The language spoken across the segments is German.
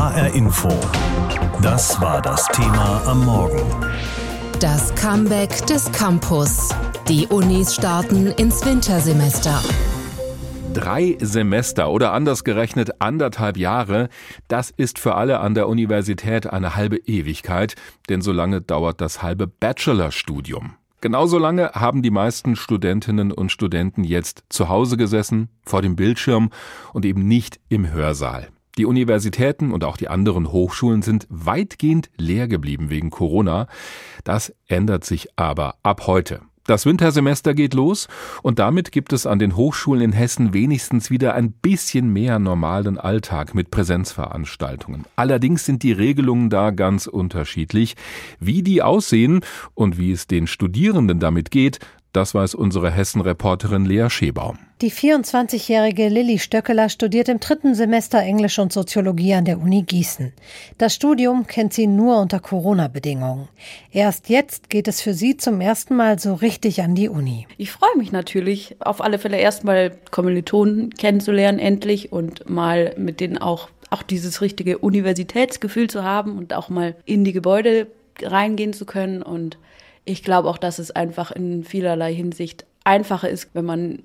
HR Info. Das war das Thema am Morgen. Das Comeback des Campus. Die Unis starten ins Wintersemester. Drei Semester oder anders gerechnet anderthalb Jahre, das ist für alle an der Universität eine halbe Ewigkeit, denn so lange dauert das halbe Bachelorstudium. Genauso lange haben die meisten Studentinnen und Studenten jetzt zu Hause gesessen, vor dem Bildschirm und eben nicht im Hörsaal. Die Universitäten und auch die anderen Hochschulen sind weitgehend leer geblieben wegen Corona. Das ändert sich aber ab heute. Das Wintersemester geht los und damit gibt es an den Hochschulen in Hessen wenigstens wieder ein bisschen mehr normalen Alltag mit Präsenzveranstaltungen. Allerdings sind die Regelungen da ganz unterschiedlich. Wie die aussehen und wie es den Studierenden damit geht, das weiß unsere Hessen-Reporterin Lea Schebaum. Die 24-jährige Lilly Stöckeler studiert im dritten Semester Englisch und Soziologie an der Uni Gießen. Das Studium kennt sie nur unter Corona-Bedingungen. Erst jetzt geht es für sie zum ersten Mal so richtig an die Uni. Ich freue mich natürlich, auf alle Fälle erstmal Kommilitonen kennenzulernen endlich und mal mit denen auch, auch dieses richtige Universitätsgefühl zu haben und auch mal in die Gebäude reingehen zu können und ich glaube auch, dass es einfach in vielerlei Hinsicht einfacher ist, wenn man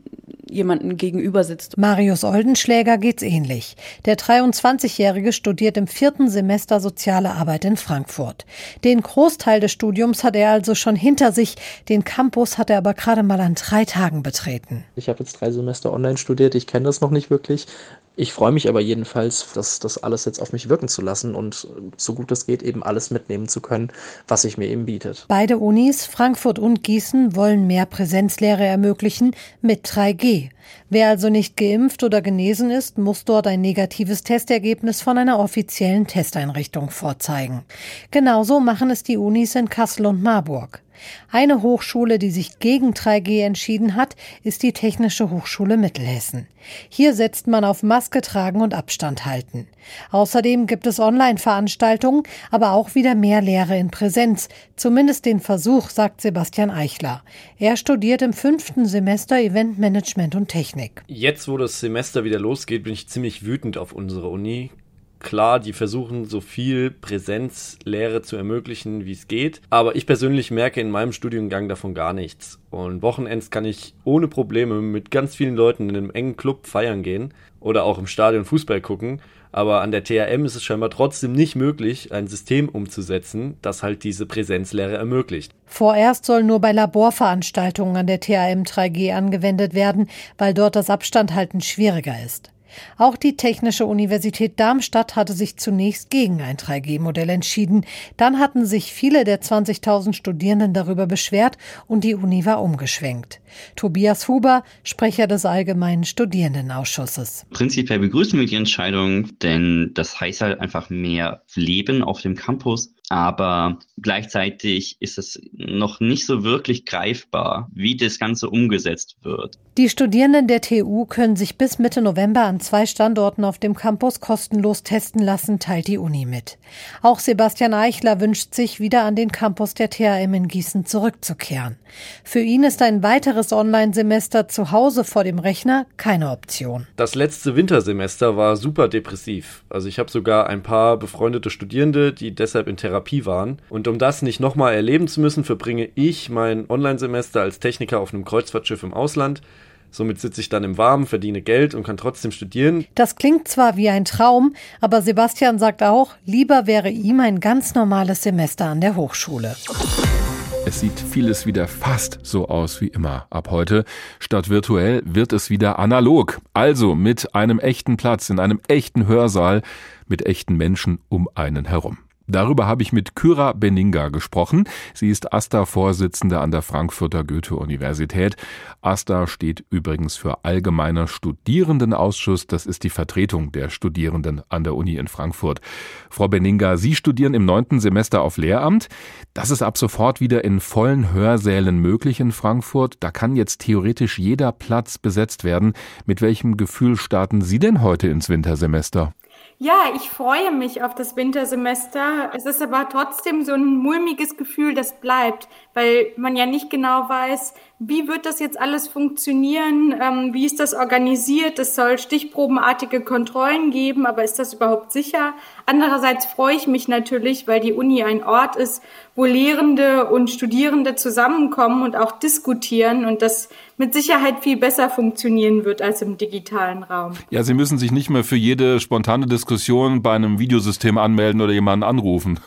jemanden gegenüber sitzt. Marius Oldenschläger geht's ähnlich. Der 23-Jährige studiert im vierten Semester Soziale Arbeit in Frankfurt. Den Großteil des Studiums hat er also schon hinter sich. Den Campus hat er aber gerade mal an drei Tagen betreten. Ich habe jetzt drei Semester online studiert. Ich kenne das noch nicht wirklich. Ich freue mich aber jedenfalls, das, das alles jetzt auf mich wirken zu lassen und so gut es geht eben alles mitnehmen zu können, was sich mir eben bietet. Beide Unis, Frankfurt und Gießen, wollen mehr Präsenzlehre ermöglichen mit 3G. Wer also nicht geimpft oder genesen ist, muss dort ein negatives Testergebnis von einer offiziellen Testeinrichtung vorzeigen. Genauso machen es die Unis in Kassel und Marburg. Eine Hochschule, die sich gegen 3G entschieden hat, ist die Technische Hochschule Mittelhessen. Hier setzt man auf Maske tragen und Abstand halten. Außerdem gibt es Online-Veranstaltungen, aber auch wieder mehr Lehre in Präsenz. Zumindest den Versuch, sagt Sebastian Eichler. Er studiert im fünften Semester Eventmanagement und Technik. Jetzt, wo das Semester wieder losgeht, bin ich ziemlich wütend auf unsere Uni klar, die versuchen so viel Präsenzlehre zu ermöglichen, wie es geht. Aber ich persönlich merke in meinem Studiengang davon gar nichts. Und Wochenends kann ich ohne Probleme mit ganz vielen Leuten in einem engen Club feiern gehen oder auch im Stadion Fußball gucken. Aber an der THM ist es scheinbar trotzdem nicht möglich, ein System umzusetzen, das halt diese Präsenzlehre ermöglicht. Vorerst soll nur bei Laborveranstaltungen an der THM 3G angewendet werden, weil dort das Abstandhalten schwieriger ist. Auch die Technische Universität Darmstadt hatte sich zunächst gegen ein 3G-Modell entschieden. Dann hatten sich viele der 20.000 Studierenden darüber beschwert und die Uni war umgeschwenkt. Tobias Huber, Sprecher des Allgemeinen Studierendenausschusses. Prinzipiell begrüßen wir die Entscheidung, denn das heißt halt einfach mehr Leben auf dem Campus aber gleichzeitig ist es noch nicht so wirklich greifbar, wie das Ganze umgesetzt wird. Die Studierenden der TU können sich bis Mitte November an zwei Standorten auf dem Campus kostenlos testen lassen, teilt die Uni mit. Auch Sebastian Eichler wünscht sich, wieder an den Campus der THM in Gießen zurückzukehren. Für ihn ist ein weiteres Online-Semester zu Hause vor dem Rechner keine Option. Das letzte Wintersemester war super depressiv. Also ich habe sogar ein paar befreundete Studierende, die deshalb in Therapie waren. Und um das nicht nochmal erleben zu müssen, verbringe ich mein Online-Semester als Techniker auf einem Kreuzfahrtschiff im Ausland. Somit sitze ich dann im Warmen, verdiene Geld und kann trotzdem studieren. Das klingt zwar wie ein Traum, aber Sebastian sagt auch, lieber wäre ihm ein ganz normales Semester an der Hochschule. Es sieht vieles wieder fast so aus wie immer ab heute. Statt virtuell wird es wieder analog. Also mit einem echten Platz in einem echten Hörsaal mit echten Menschen um einen herum. Darüber habe ich mit Kyra Beninga gesprochen. Sie ist AStA-Vorsitzende an der Frankfurter Goethe-Universität. AStA steht übrigens für Allgemeiner Studierendenausschuss. Das ist die Vertretung der Studierenden an der Uni in Frankfurt. Frau Beninga, Sie studieren im neunten Semester auf Lehramt. Das ist ab sofort wieder in vollen Hörsälen möglich in Frankfurt. Da kann jetzt theoretisch jeder Platz besetzt werden. Mit welchem Gefühl starten Sie denn heute ins Wintersemester? Ja, ich freue mich auf das Wintersemester. Es ist aber trotzdem so ein mulmiges Gefühl, das bleibt, weil man ja nicht genau weiß, wie wird das jetzt alles funktionieren? Ähm, wie ist das organisiert? Es soll stichprobenartige Kontrollen geben, aber ist das überhaupt sicher? Andererseits freue ich mich natürlich, weil die Uni ein Ort ist, wo Lehrende und Studierende zusammenkommen und auch diskutieren und das mit Sicherheit viel besser funktionieren wird als im digitalen Raum. Ja, Sie müssen sich nicht mehr für jede spontane Diskussion bei einem Videosystem anmelden oder jemanden anrufen.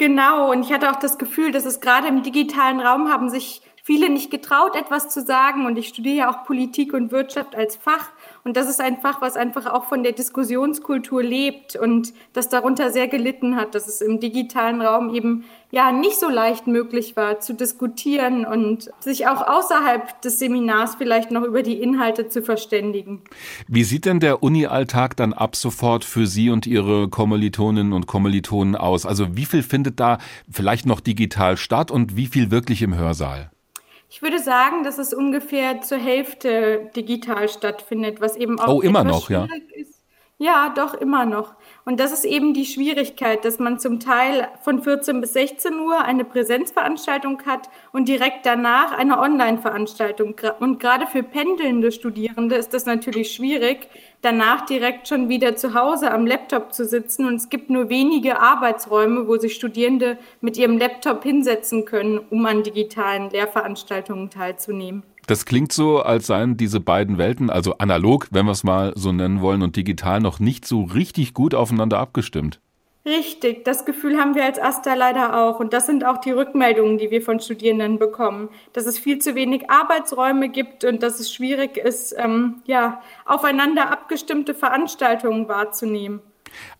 Genau, und ich hatte auch das Gefühl, dass es gerade im digitalen Raum haben sich viele nicht getraut, etwas zu sagen. Und ich studiere ja auch Politik und Wirtschaft als Fach. Und das ist ein Fach, was einfach auch von der Diskussionskultur lebt und das darunter sehr gelitten hat, dass es im digitalen Raum eben ja nicht so leicht möglich war zu diskutieren und sich auch außerhalb des Seminars vielleicht noch über die Inhalte zu verständigen. Wie sieht denn der Uni-Alltag dann ab sofort für Sie und Ihre Kommilitoninnen und Kommilitonen aus? Also wie viel findet da vielleicht noch digital statt und wie viel wirklich im Hörsaal? Ich würde sagen, dass es ungefähr zur Hälfte digital stattfindet, was eben auch oh, immer noch, ja. ist. Ja, doch immer noch. Und das ist eben die Schwierigkeit, dass man zum Teil von 14 bis 16 Uhr eine Präsenzveranstaltung hat und direkt danach eine Online-Veranstaltung. Und gerade für pendelnde Studierende ist das natürlich schwierig, danach direkt schon wieder zu Hause am Laptop zu sitzen. Und es gibt nur wenige Arbeitsräume, wo sich Studierende mit ihrem Laptop hinsetzen können, um an digitalen Lehrveranstaltungen teilzunehmen. Das klingt so, als seien diese beiden Welten, also analog, wenn wir es mal so nennen wollen, und digital noch nicht so richtig gut aufeinander abgestimmt. Richtig, das Gefühl haben wir als AStA leider auch. Und das sind auch die Rückmeldungen, die wir von Studierenden bekommen, dass es viel zu wenig Arbeitsräume gibt und dass es schwierig ist, ähm, ja, aufeinander abgestimmte Veranstaltungen wahrzunehmen.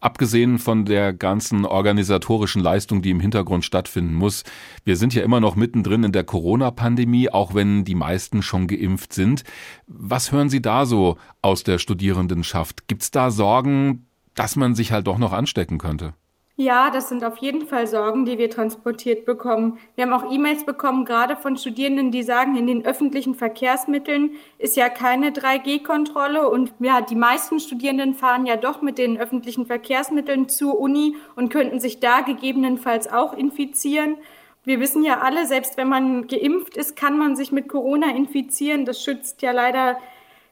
Abgesehen von der ganzen organisatorischen Leistung, die im Hintergrund stattfinden muss, wir sind ja immer noch mittendrin in der Corona-Pandemie, auch wenn die meisten schon geimpft sind. Was hören Sie da so aus der Studierendenschaft? Gibt es da Sorgen, dass man sich halt doch noch anstecken könnte. Ja, das sind auf jeden Fall Sorgen, die wir transportiert bekommen. Wir haben auch E-Mails bekommen, gerade von Studierenden, die sagen, in den öffentlichen Verkehrsmitteln ist ja keine 3G-Kontrolle und ja, die meisten Studierenden fahren ja doch mit den öffentlichen Verkehrsmitteln zur Uni und könnten sich da gegebenenfalls auch infizieren. Wir wissen ja alle, selbst wenn man geimpft ist, kann man sich mit Corona infizieren. Das schützt ja leider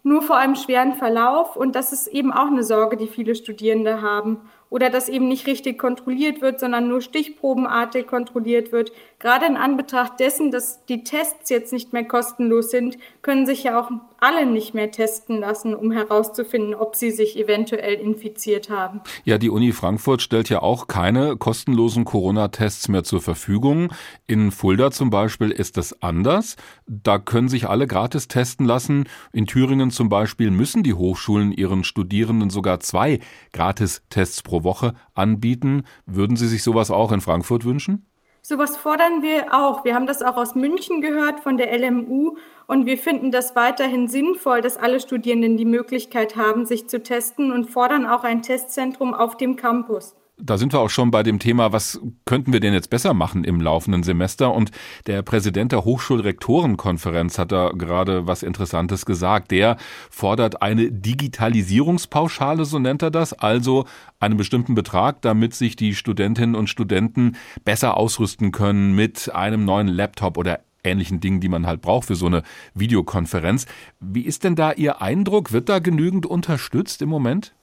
nur vor einem schweren Verlauf. Und das ist eben auch eine Sorge, die viele Studierende haben oder dass eben nicht richtig kontrolliert wird, sondern nur stichprobenartig kontrolliert wird. Gerade in Anbetracht dessen, dass die Tests jetzt nicht mehr kostenlos sind, können sich ja auch alle nicht mehr testen lassen, um herauszufinden, ob sie sich eventuell infiziert haben. Ja, die Uni Frankfurt stellt ja auch keine kostenlosen Corona-Tests mehr zur Verfügung. In Fulda zum Beispiel ist das anders. Da können sich alle gratis testen lassen. In Thüringen zum Beispiel müssen die Hochschulen ihren Studierenden sogar zwei Gratis-Tests pro Woche anbieten. Würden Sie sich sowas auch in Frankfurt wünschen? Sowas fordern wir auch. Wir haben das auch aus München gehört von der LMU und wir finden das weiterhin sinnvoll, dass alle Studierenden die Möglichkeit haben, sich zu testen und fordern auch ein Testzentrum auf dem Campus. Da sind wir auch schon bei dem Thema, was könnten wir denn jetzt besser machen im laufenden Semester? Und der Präsident der Hochschulrektorenkonferenz hat da gerade was Interessantes gesagt. Der fordert eine Digitalisierungspauschale, so nennt er das, also einen bestimmten Betrag, damit sich die Studentinnen und Studenten besser ausrüsten können mit einem neuen Laptop oder ähnlichen Dingen, die man halt braucht für so eine Videokonferenz. Wie ist denn da Ihr Eindruck? Wird da genügend unterstützt im Moment?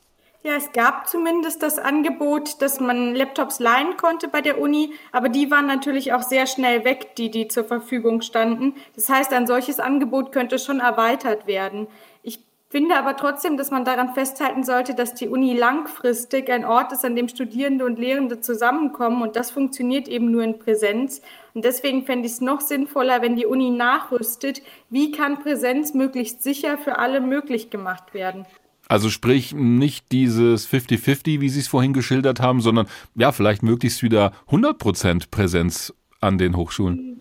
Ja, es gab zumindest das Angebot, dass man Laptops leihen konnte bei der Uni, aber die waren natürlich auch sehr schnell weg, die, die zur Verfügung standen. Das heißt, ein solches Angebot könnte schon erweitert werden. Ich finde aber trotzdem, dass man daran festhalten sollte, dass die Uni langfristig ein Ort ist, an dem Studierende und Lehrende zusammenkommen und das funktioniert eben nur in Präsenz. Und deswegen fände ich es noch sinnvoller, wenn die Uni nachrüstet, wie kann Präsenz möglichst sicher für alle möglich gemacht werden. Also sprich nicht dieses 50-50, wie Sie es vorhin geschildert haben, sondern ja, vielleicht möglichst wieder 100% Präsenz an den Hochschulen.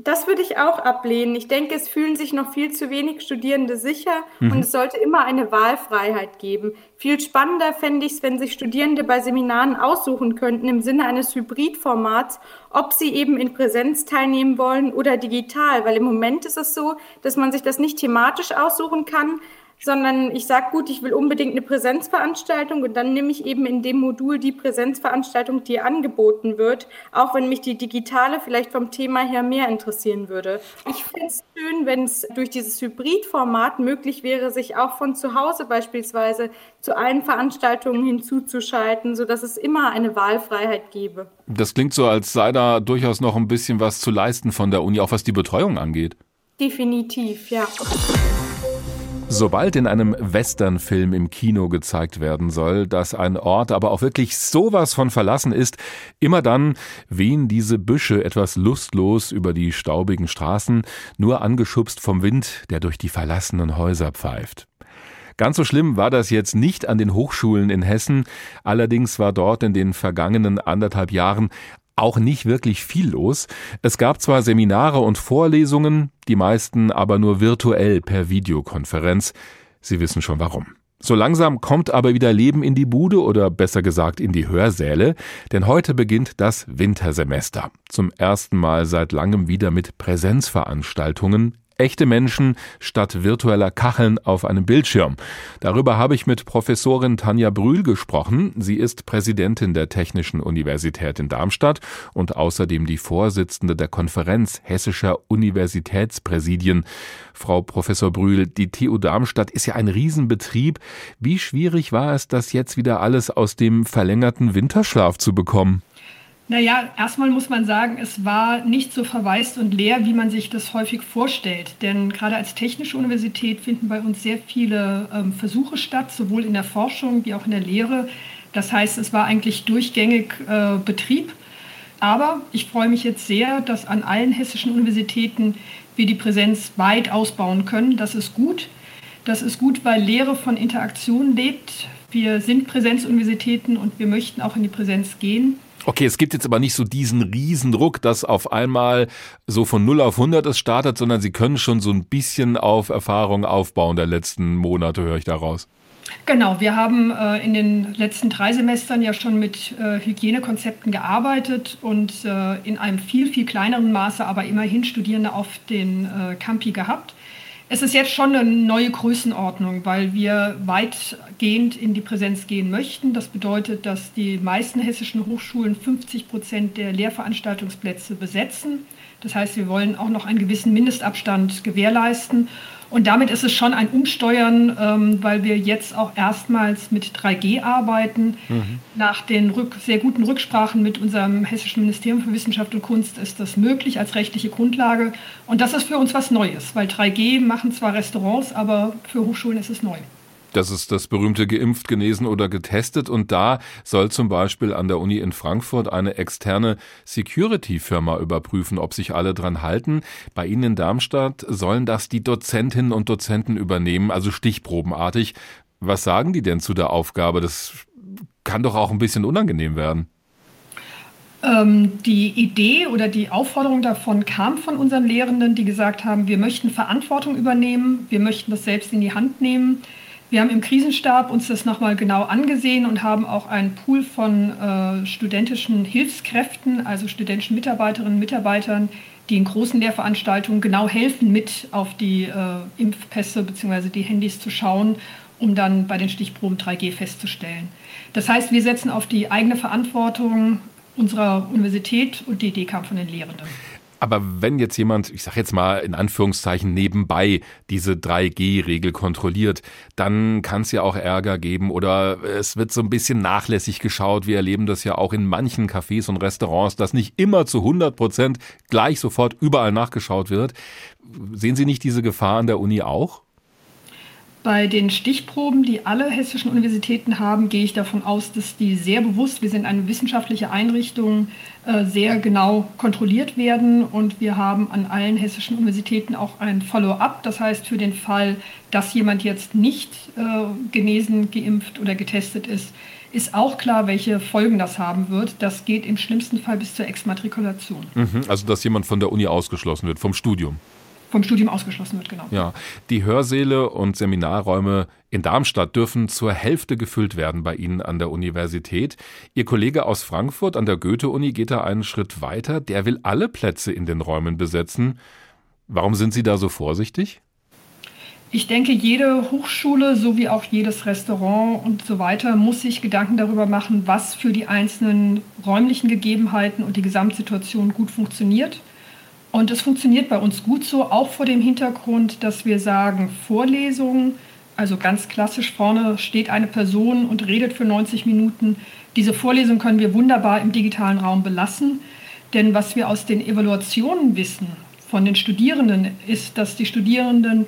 Das würde ich auch ablehnen. Ich denke, es fühlen sich noch viel zu wenig Studierende sicher mhm. und es sollte immer eine Wahlfreiheit geben. Viel spannender fände ich es, wenn sich Studierende bei Seminaren aussuchen könnten im Sinne eines Hybridformats, ob sie eben in Präsenz teilnehmen wollen oder digital. Weil im Moment ist es so, dass man sich das nicht thematisch aussuchen kann, sondern ich sage, gut, ich will unbedingt eine Präsenzveranstaltung und dann nehme ich eben in dem Modul die Präsenzveranstaltung, die angeboten wird, auch wenn mich die digitale vielleicht vom Thema her mehr interessieren würde. Ich finde es schön, wenn es durch dieses Hybridformat möglich wäre, sich auch von zu Hause beispielsweise zu allen Veranstaltungen hinzuzuschalten, sodass es immer eine Wahlfreiheit gäbe. Das klingt so, als sei da durchaus noch ein bisschen was zu leisten von der Uni, auch was die Betreuung angeht. Definitiv, ja. Sobald in einem Westernfilm im Kino gezeigt werden soll, dass ein Ort aber auch wirklich sowas von verlassen ist, immer dann wehen diese Büsche etwas lustlos über die staubigen Straßen, nur angeschubst vom Wind, der durch die verlassenen Häuser pfeift. Ganz so schlimm war das jetzt nicht an den Hochschulen in Hessen, allerdings war dort in den vergangenen anderthalb Jahren auch nicht wirklich viel los. Es gab zwar Seminare und Vorlesungen, die meisten aber nur virtuell per Videokonferenz. Sie wissen schon warum. So langsam kommt aber wieder Leben in die Bude oder besser gesagt in die Hörsäle, denn heute beginnt das Wintersemester. Zum ersten Mal seit langem wieder mit Präsenzveranstaltungen Echte Menschen statt virtueller Kacheln auf einem Bildschirm. Darüber habe ich mit Professorin Tanja Brühl gesprochen. Sie ist Präsidentin der Technischen Universität in Darmstadt und außerdem die Vorsitzende der Konferenz hessischer Universitätspräsidien. Frau Professor Brühl, die TU Darmstadt ist ja ein Riesenbetrieb. Wie schwierig war es, das jetzt wieder alles aus dem verlängerten Winterschlaf zu bekommen? Naja, erstmal muss man sagen, es war nicht so verwaist und leer, wie man sich das häufig vorstellt. Denn gerade als Technische Universität finden bei uns sehr viele ähm, Versuche statt, sowohl in der Forschung wie auch in der Lehre. Das heißt, es war eigentlich durchgängig äh, Betrieb. Aber ich freue mich jetzt sehr, dass an allen hessischen Universitäten wir die Präsenz weit ausbauen können. Das ist gut. Das ist gut, weil Lehre von Interaktion lebt. Wir sind Präsenzuniversitäten und wir möchten auch in die Präsenz gehen. Okay, es gibt jetzt aber nicht so diesen Riesendruck, dass auf einmal so von 0 auf 100 es startet, sondern Sie können schon so ein bisschen auf Erfahrung aufbauen der letzten Monate, höre ich daraus. Genau, wir haben äh, in den letzten drei Semestern ja schon mit äh, Hygienekonzepten gearbeitet und äh, in einem viel, viel kleineren Maße aber immerhin Studierende auf den äh, Campi gehabt. Es ist jetzt schon eine neue Größenordnung, weil wir weitgehend in die Präsenz gehen möchten. Das bedeutet, dass die meisten hessischen Hochschulen 50 Prozent der Lehrveranstaltungsplätze besetzen. Das heißt, wir wollen auch noch einen gewissen Mindestabstand gewährleisten. Und damit ist es schon ein Umsteuern, ähm, weil wir jetzt auch erstmals mit 3G arbeiten. Mhm. Nach den Rück sehr guten Rücksprachen mit unserem Hessischen Ministerium für Wissenschaft und Kunst ist das möglich als rechtliche Grundlage. Und das ist für uns was Neues, weil 3G machen zwar Restaurants, aber für Hochschulen ist es neu. Das ist das berühmte geimpft, genesen oder getestet. Und da soll zum Beispiel an der Uni in Frankfurt eine externe Security-Firma überprüfen, ob sich alle dran halten. Bei Ihnen in Darmstadt sollen das die Dozentinnen und Dozenten übernehmen, also stichprobenartig. Was sagen die denn zu der Aufgabe? Das kann doch auch ein bisschen unangenehm werden. Ähm, die Idee oder die Aufforderung davon kam von unseren Lehrenden, die gesagt haben, wir möchten Verantwortung übernehmen, wir möchten das selbst in die Hand nehmen. Wir haben im Krisenstab uns das nochmal genau angesehen und haben auch einen Pool von äh, studentischen Hilfskräften, also studentischen Mitarbeiterinnen und Mitarbeitern, die in großen Lehrveranstaltungen genau helfen, mit auf die äh, Impfpässe bzw. die Handys zu schauen, um dann bei den Stichproben 3G festzustellen. Das heißt, wir setzen auf die eigene Verantwortung unserer Universität und die Idee kam von den Lehrenden. Aber wenn jetzt jemand, ich sage jetzt mal in Anführungszeichen nebenbei diese 3G-Regel kontrolliert, dann kann es ja auch Ärger geben oder es wird so ein bisschen nachlässig geschaut. Wir erleben das ja auch in manchen Cafés und Restaurants, dass nicht immer zu 100 Prozent gleich sofort überall nachgeschaut wird. Sehen Sie nicht diese Gefahr an der Uni auch? Bei den Stichproben, die alle hessischen Universitäten haben, gehe ich davon aus, dass die sehr bewusst, wir sind eine wissenschaftliche Einrichtung, äh, sehr genau kontrolliert werden. Und wir haben an allen hessischen Universitäten auch ein Follow-up. Das heißt, für den Fall, dass jemand jetzt nicht äh, genesen, geimpft oder getestet ist, ist auch klar, welche Folgen das haben wird. Das geht im schlimmsten Fall bis zur Exmatrikulation. Mhm, also, dass jemand von der Uni ausgeschlossen wird, vom Studium vom Studium ausgeschlossen wird, genau. Ja, die Hörsäle und Seminarräume in Darmstadt dürfen zur Hälfte gefüllt werden bei Ihnen an der Universität. Ihr Kollege aus Frankfurt an der Goethe-Uni geht da einen Schritt weiter. Der will alle Plätze in den Räumen besetzen. Warum sind Sie da so vorsichtig? Ich denke, jede Hochschule sowie auch jedes Restaurant und so weiter muss sich Gedanken darüber machen, was für die einzelnen räumlichen Gegebenheiten und die Gesamtsituation gut funktioniert. Und es funktioniert bei uns gut so, auch vor dem Hintergrund, dass wir sagen, Vorlesungen, also ganz klassisch vorne steht eine Person und redet für 90 Minuten. Diese Vorlesung können wir wunderbar im digitalen Raum belassen. Denn was wir aus den Evaluationen wissen von den Studierenden, ist, dass die Studierenden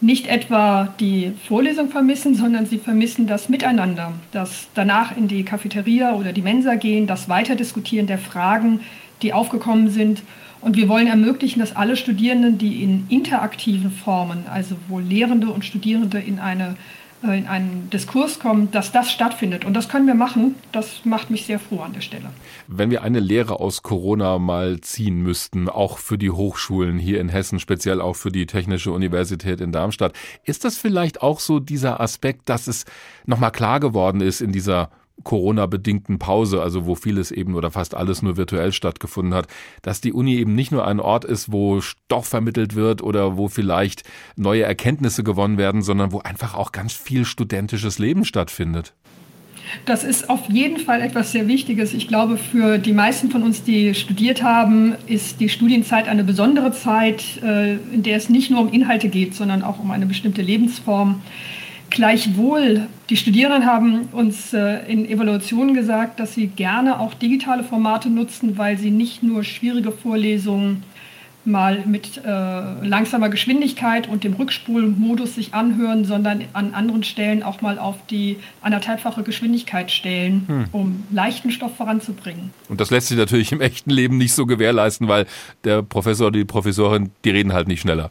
nicht etwa die Vorlesung vermissen, sondern sie vermissen das Miteinander, das danach in die Cafeteria oder die Mensa gehen, das Weiterdiskutieren der Fragen, die aufgekommen sind. Und wir wollen ermöglichen, dass alle Studierenden, die in interaktiven Formen, also wo Lehrende und Studierende in eine äh, in einen Diskurs kommen, dass das stattfindet. Und das können wir machen. Das macht mich sehr froh an der Stelle. Wenn wir eine Lehre aus Corona mal ziehen müssten, auch für die Hochschulen hier in Hessen, speziell auch für die Technische Universität in Darmstadt, ist das vielleicht auch so dieser Aspekt, dass es nochmal klar geworden ist in dieser Corona-bedingten Pause, also wo vieles eben oder fast alles nur virtuell stattgefunden hat, dass die Uni eben nicht nur ein Ort ist, wo Stoff vermittelt wird oder wo vielleicht neue Erkenntnisse gewonnen werden, sondern wo einfach auch ganz viel studentisches Leben stattfindet. Das ist auf jeden Fall etwas sehr Wichtiges. Ich glaube, für die meisten von uns, die studiert haben, ist die Studienzeit eine besondere Zeit, äh, in der es nicht nur um Inhalte geht, sondern auch um eine bestimmte Lebensform. Gleichwohl, die Studierenden haben uns äh, in Evaluationen gesagt, dass sie gerne auch digitale Formate nutzen, weil sie nicht nur schwierige Vorlesungen mal mit äh, langsamer Geschwindigkeit und dem Rückspulmodus sich anhören, sondern an anderen Stellen auch mal auf die anderthalbfache Geschwindigkeit stellen, hm. um leichten Stoff voranzubringen. Und das lässt sich natürlich im echten Leben nicht so gewährleisten, weil der Professor oder die Professorin, die reden halt nicht schneller.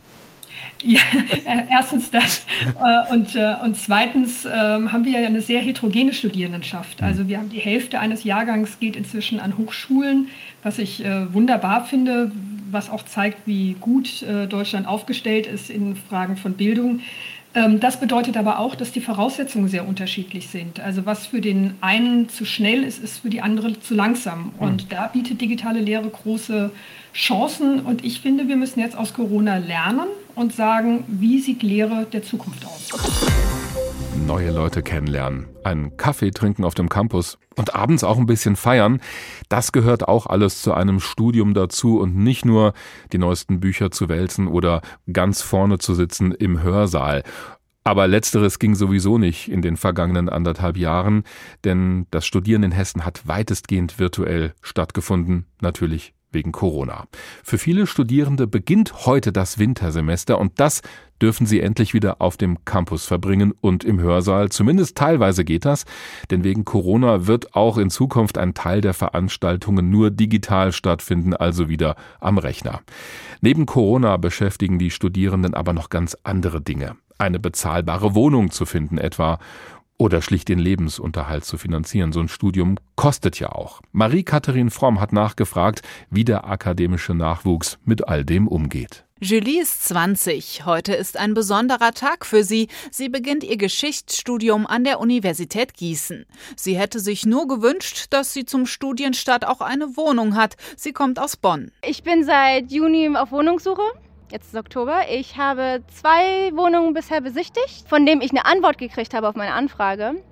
Ja, äh, erstens das. Äh, und, äh, und zweitens ähm, haben wir ja eine sehr heterogene Studierendenschaft. Mhm. Also wir haben die Hälfte eines Jahrgangs geht inzwischen an Hochschulen, was ich wunderbar finde, was auch zeigt, wie gut Deutschland aufgestellt ist in Fragen von Bildung. Ähm, das bedeutet aber auch, dass die Voraussetzungen sehr unterschiedlich sind. Also was für den einen zu schnell ist, ist für die andere zu langsam. Und mhm. da bietet digitale Lehre große Chancen. Und ich finde, wir müssen jetzt aus Corona lernen und sagen, wie sieht Lehre der Zukunft aus? Neue Leute kennenlernen, einen Kaffee trinken auf dem Campus und abends auch ein bisschen feiern, das gehört auch alles zu einem Studium dazu und nicht nur die neuesten Bücher zu wälzen oder ganz vorne zu sitzen im Hörsaal. Aber letzteres ging sowieso nicht in den vergangenen anderthalb Jahren, denn das Studieren in Hessen hat weitestgehend virtuell stattgefunden, natürlich wegen Corona. Für viele Studierende beginnt heute das Wintersemester und das dürfen sie endlich wieder auf dem Campus verbringen und im Hörsaal. Zumindest teilweise geht das, denn wegen Corona wird auch in Zukunft ein Teil der Veranstaltungen nur digital stattfinden, also wieder am Rechner. Neben Corona beschäftigen die Studierenden aber noch ganz andere Dinge. Eine bezahlbare Wohnung zu finden etwa oder schlicht den Lebensunterhalt zu finanzieren. So ein Studium kostet ja auch. Marie-Katharin Fromm hat nachgefragt, wie der akademische Nachwuchs mit all dem umgeht. Julie ist 20. Heute ist ein besonderer Tag für sie. Sie beginnt ihr Geschichtsstudium an der Universität Gießen. Sie hätte sich nur gewünscht, dass sie zum Studienstart auch eine Wohnung hat. Sie kommt aus Bonn. Ich bin seit Juni auf Wohnungssuche jetzt ist Oktober. Ich habe zwei Wohnungen bisher besichtigt, von denen ich eine Antwort gekriegt habe auf meine Anfrage.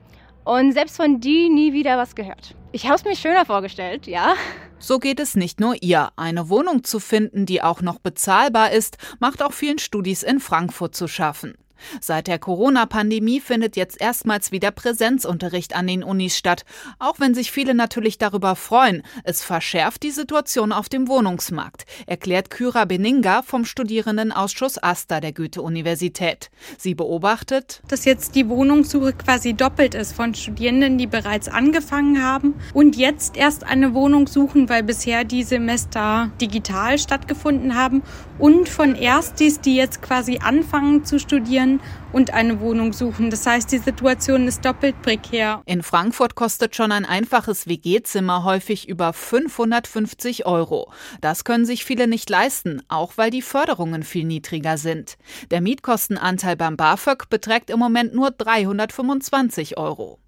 Und selbst von die nie wieder was gehört. Ich habe es mir schöner vorgestellt, ja. So geht es nicht nur ihr. Eine Wohnung zu finden, die auch noch bezahlbar ist, macht auch vielen Studis in Frankfurt zu schaffen. Seit der Corona-Pandemie findet jetzt erstmals wieder Präsenzunterricht an den Unis statt, auch wenn sich viele natürlich darüber freuen. Es verschärft die Situation auf dem Wohnungsmarkt, erklärt Kyra Beninga vom Studierendenausschuss AStA der Goethe-Universität. Sie beobachtet, dass jetzt die Wohnungssuche quasi doppelt ist von Studierenden, die bereits angefangen haben und jetzt erst eine Wohnung suchen, weil bisher die Semester digital stattgefunden haben und von Erstis, die jetzt quasi anfangen zu studieren und eine Wohnung suchen. Das heißt, die Situation ist doppelt prekär. In Frankfurt kostet schon ein einfaches WG-Zimmer häufig über 550 Euro. Das können sich viele nicht leisten, auch weil die Förderungen viel niedriger sind. Der Mietkostenanteil beim BAföG beträgt im Moment nur 325 Euro.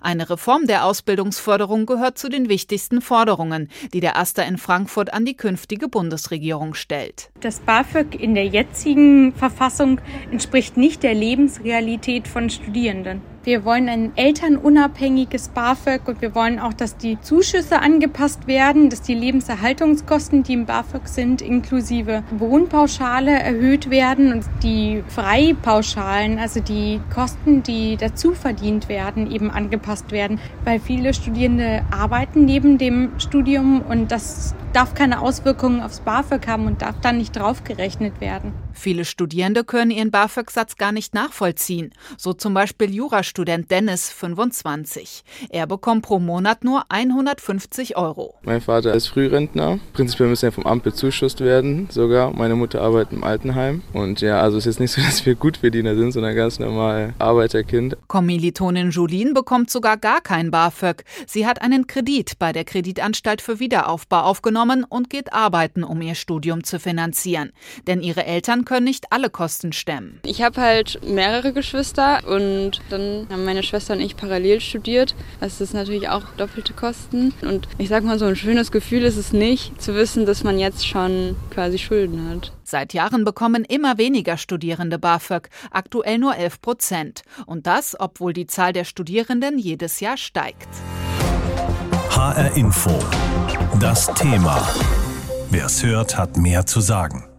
Eine Reform der Ausbildungsförderung gehört zu den wichtigsten Forderungen, die der Aster in Frankfurt an die künftige Bundesregierung stellt. Das BAföG in der jetzigen Verfassung entspricht nicht der Lebensrealität von Studierenden. Wir wollen ein elternunabhängiges BAföG und wir wollen auch, dass die Zuschüsse angepasst werden, dass die Lebenserhaltungskosten, die im BAföG sind, inklusive Wohnpauschale erhöht werden und die Freipauschalen, also die Kosten, die dazu verdient werden, eben angepasst werden, weil viele Studierende arbeiten neben dem Studium und das darf keine Auswirkungen aufs BAföG haben und darf dann nicht draufgerechnet werden. Viele Studierende können ihren BAföG-Satz gar nicht nachvollziehen. So zum Beispiel Jurastudent Dennis, 25. Er bekommt pro Monat nur 150 Euro. Mein Vater ist Frührentner. Prinzipiell müssen er vom Amt bezuschusst werden, sogar. Meine Mutter arbeitet im Altenheim. Und ja, also es ist nicht so, dass wir Gutverdiener sind, sondern ganz normal Arbeiterkind. Kommilitonin Julien bekommt sogar gar kein BAföG. Sie hat einen Kredit bei der Kreditanstalt für Wiederaufbau aufgenommen genommen und geht arbeiten, um ihr Studium zu finanzieren. Denn ihre Eltern können nicht alle Kosten stemmen. Ich habe halt mehrere Geschwister und dann haben meine Schwester und ich parallel studiert. Das ist natürlich auch doppelte Kosten. Und ich sag mal, so ein schönes Gefühl ist es nicht, zu wissen, dass man jetzt schon quasi Schulden hat. Seit Jahren bekommen immer weniger Studierende BAföG, aktuell nur 11 Prozent. Und das, obwohl die Zahl der Studierenden jedes Jahr steigt. HR Info. Das Thema. Wer es hört, hat mehr zu sagen.